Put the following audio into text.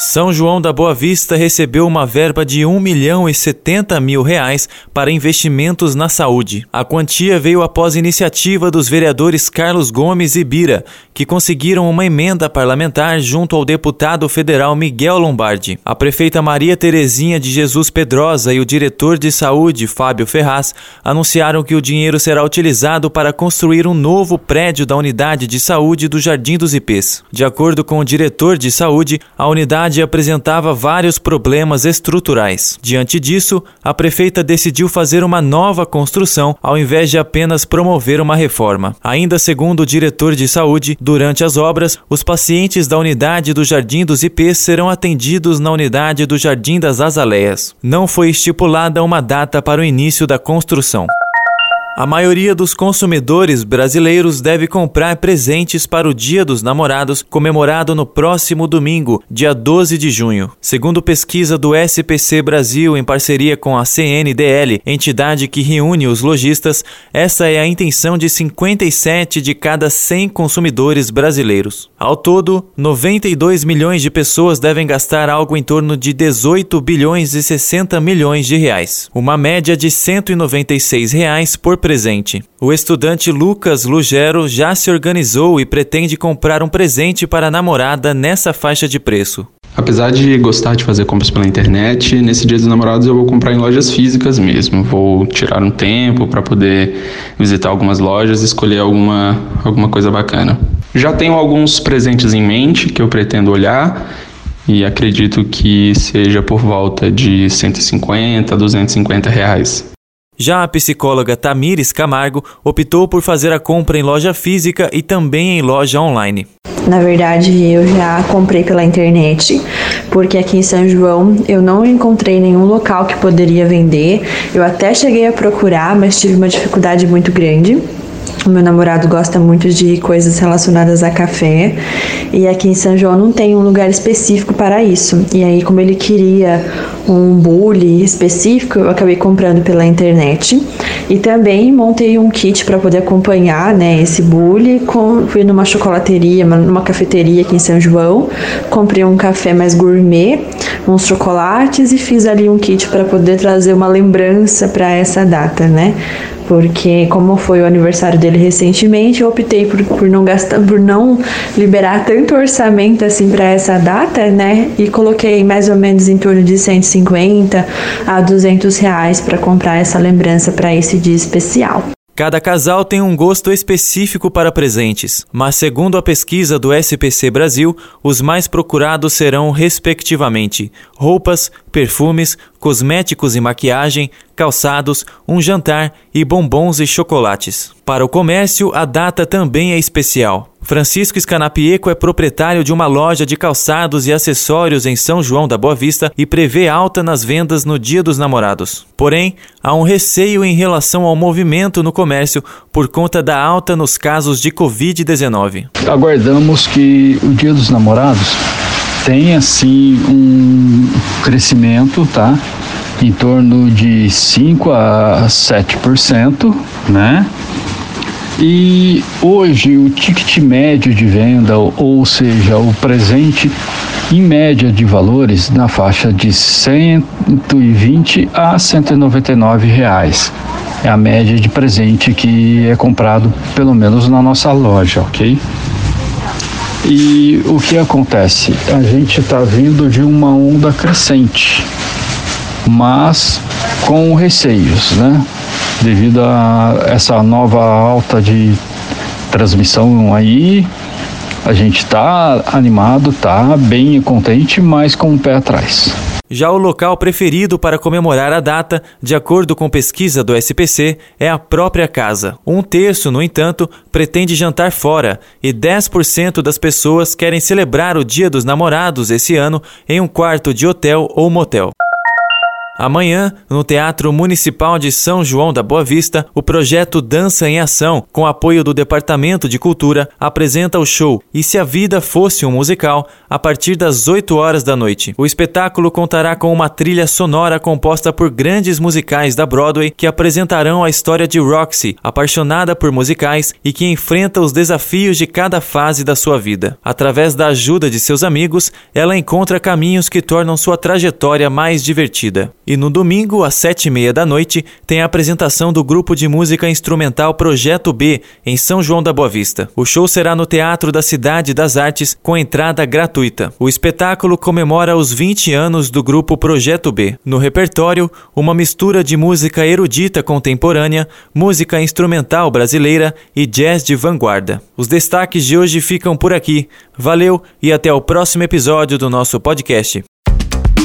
São João da Boa Vista recebeu uma verba de 1 milhão e 70 mil reais para investimentos na saúde. A quantia veio após iniciativa dos vereadores Carlos Gomes e Bira, que conseguiram uma emenda parlamentar junto ao deputado federal Miguel Lombardi. A prefeita Maria Terezinha de Jesus Pedrosa e o diretor de saúde, Fábio Ferraz, anunciaram que o dinheiro será utilizado para construir um novo prédio da unidade de saúde do Jardim dos Ipês. De acordo com o diretor de saúde, a unidade cidade apresentava vários problemas estruturais. Diante disso, a prefeita decidiu fazer uma nova construção ao invés de apenas promover uma reforma. Ainda segundo o diretor de saúde, durante as obras, os pacientes da unidade do Jardim dos IPs serão atendidos na unidade do Jardim das Azaleias. Não foi estipulada uma data para o início da construção. A maioria dos consumidores brasileiros deve comprar presentes para o Dia dos Namorados, comemorado no próximo domingo, dia 12 de junho. Segundo pesquisa do SPC Brasil em parceria com a CNDL, entidade que reúne os lojistas, essa é a intenção de 57 de cada 100 consumidores brasileiros. Ao todo, 92 milhões de pessoas devem gastar algo em torno de 18 bilhões e 60 milhões de reais, uma média de 196 reais por presente. O estudante Lucas Lugero já se organizou e pretende comprar um presente para a namorada nessa faixa de preço. Apesar de gostar de fazer compras pela internet, nesse Dia dos Namorados eu vou comprar em lojas físicas mesmo. Vou tirar um tempo para poder visitar algumas lojas e escolher alguma, alguma coisa bacana. Já tenho alguns presentes em mente que eu pretendo olhar e acredito que seja por volta de 150 a 250 reais. Já a psicóloga Tamires Camargo optou por fazer a compra em loja física e também em loja online. Na verdade, eu já comprei pela internet, porque aqui em São João eu não encontrei nenhum local que poderia vender. Eu até cheguei a procurar, mas tive uma dificuldade muito grande. O meu namorado gosta muito de coisas relacionadas a café e aqui em São João não tem um lugar específico para isso. E aí, como ele queria um bule específico, eu acabei comprando pela internet e também montei um kit para poder acompanhar, né, esse bule. Fui numa chocolateria, numa cafeteria aqui em São João, comprei um café mais gourmet, uns chocolates e fiz ali um kit para poder trazer uma lembrança para essa data, né? Porque como foi o aniversário dele recentemente, eu optei por, por não gastar, por não liberar tanto orçamento assim para essa data, né? E coloquei mais ou menos em torno de 150 a 200 reais para comprar essa lembrança para esse dia especial. Cada casal tem um gosto específico para presentes, mas segundo a pesquisa do SPC Brasil, os mais procurados serão, respectivamente, roupas, perfumes, cosméticos e maquiagem, calçados, um jantar e bombons e chocolates. Para o comércio, a data também é especial. Francisco Scanapieco é proprietário de uma loja de calçados e acessórios em São João da Boa Vista e prevê alta nas vendas no Dia dos Namorados. Porém, há um receio em relação ao movimento no comércio por conta da alta nos casos de Covid-19. Aguardamos que o Dia dos Namorados tenha assim um crescimento, tá? Em torno de 5 a 7%, né? E hoje o ticket médio de venda, ou seja, o presente em média de valores na faixa de 120 a 199 reais. É a média de presente que é comprado pelo menos na nossa loja, ok? E o que acontece? A gente está vindo de uma onda crescente, mas com receios, né? Devido a essa nova alta de transmissão aí, a gente está animado, tá bem contente, mas com o pé atrás. Já o local preferido para comemorar a data, de acordo com pesquisa do SPC, é a própria casa. Um terço, no entanto, pretende jantar fora e 10% das pessoas querem celebrar o Dia dos Namorados esse ano em um quarto de hotel ou motel. Amanhã, no Teatro Municipal de São João da Boa Vista, o projeto Dança em Ação, com apoio do Departamento de Cultura, apresenta o show E se a Vida Fosse um Musical, a partir das 8 horas da noite. O espetáculo contará com uma trilha sonora composta por grandes musicais da Broadway que apresentarão a história de Roxy, apaixonada por musicais e que enfrenta os desafios de cada fase da sua vida. Através da ajuda de seus amigos, ela encontra caminhos que tornam sua trajetória mais divertida. E no domingo, às sete e meia da noite, tem a apresentação do grupo de música instrumental Projeto B, em São João da Boa Vista. O show será no Teatro da Cidade das Artes, com entrada gratuita. O espetáculo comemora os 20 anos do grupo Projeto B. No repertório, uma mistura de música erudita contemporânea, música instrumental brasileira e jazz de vanguarda. Os destaques de hoje ficam por aqui. Valeu e até o próximo episódio do nosso podcast.